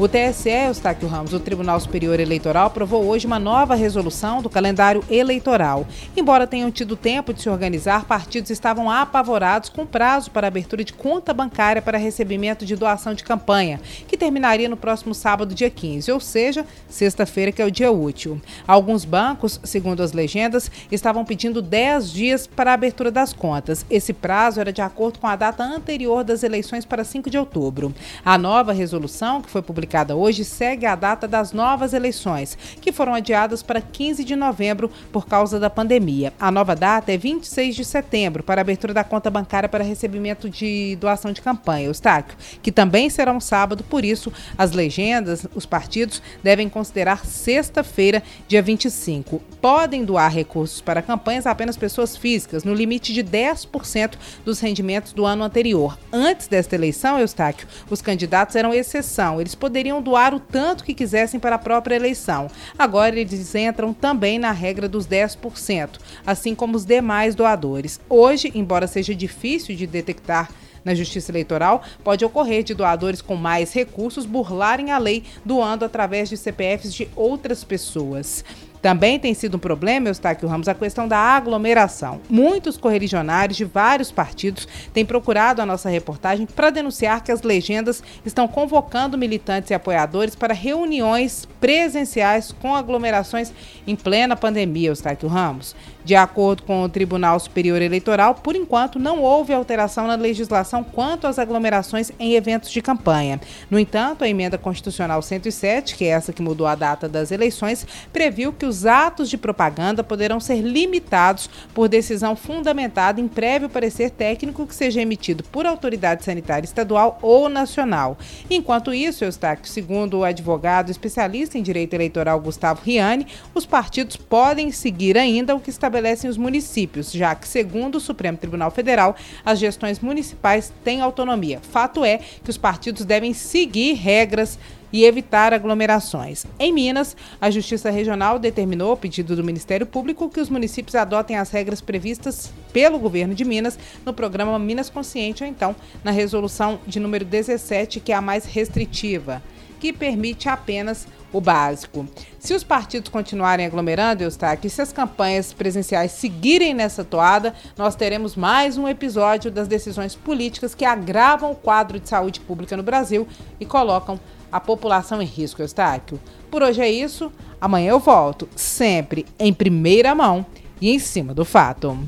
O TSE, Eustáquio Ramos, o Tribunal Superior Eleitoral, aprovou hoje uma nova resolução do calendário eleitoral. Embora tenham tido tempo de se organizar, partidos estavam apavorados com prazo para abertura de conta bancária para recebimento de doação de campanha, que terminaria no próximo sábado, dia 15, ou seja, sexta-feira, que é o dia útil. Alguns bancos, segundo as legendas, estavam pedindo 10 dias para a abertura das contas. Esse prazo era de acordo com a data anterior das eleições para 5 de outubro. A nova resolução, que foi publicada publicada hoje segue a data das novas eleições, que foram adiadas para 15 de novembro por causa da pandemia. A nova data é 26 de setembro para abertura da conta bancária para recebimento de doação de campanha, Eustáquio, que também será um sábado, por isso as legendas, os partidos devem considerar sexta-feira, dia 25. Podem doar recursos para campanhas apenas pessoas físicas, no limite de 10% dos rendimentos do ano anterior. Antes desta eleição, Eustáquio, os candidatos eram exceção. Eles poderiam poderiam doar o tanto que quisessem para a própria eleição. Agora eles entram também na regra dos 10%, assim como os demais doadores. Hoje, embora seja difícil de detectar na Justiça Eleitoral, pode ocorrer de doadores com mais recursos burlarem a lei doando através de CPFs de outras pessoas. Também tem sido um problema, Eustáquio Ramos, a questão da aglomeração. Muitos correligionários de vários partidos têm procurado a nossa reportagem para denunciar que as legendas estão convocando militantes e apoiadores para reuniões presenciais com aglomerações em plena pandemia, Eustáquio Ramos. De acordo com o Tribunal Superior Eleitoral, por enquanto não houve alteração na legislação quanto às aglomerações em eventos de campanha. No entanto, a emenda constitucional 107, que é essa que mudou a data das eleições, previu que os atos de propaganda poderão ser limitados por decisão fundamentada em prévio parecer técnico que seja emitido por autoridade sanitária estadual ou nacional. Enquanto isso, Eustáquio, segundo o advogado especialista em direito eleitoral Gustavo Riani, os partidos podem seguir ainda o que estabelecem os municípios, já que, segundo o Supremo Tribunal Federal, as gestões municipais têm autonomia. Fato é que os partidos devem seguir regras e evitar aglomerações. Em Minas, a Justiça Regional determinou, pedido do Ministério Público, que os municípios adotem as regras previstas pelo governo de Minas no programa Minas Consciente ou então na resolução de número 17, que é a mais restritiva, que permite apenas o básico. Se os partidos continuarem aglomerando, Eustáquio, e se as campanhas presenciais seguirem nessa toada, nós teremos mais um episódio das decisões políticas que agravam o quadro de saúde pública no Brasil e colocam a população em risco, Eustáquio. Por hoje é isso. Amanhã eu volto, sempre em primeira mão e em cima do fato.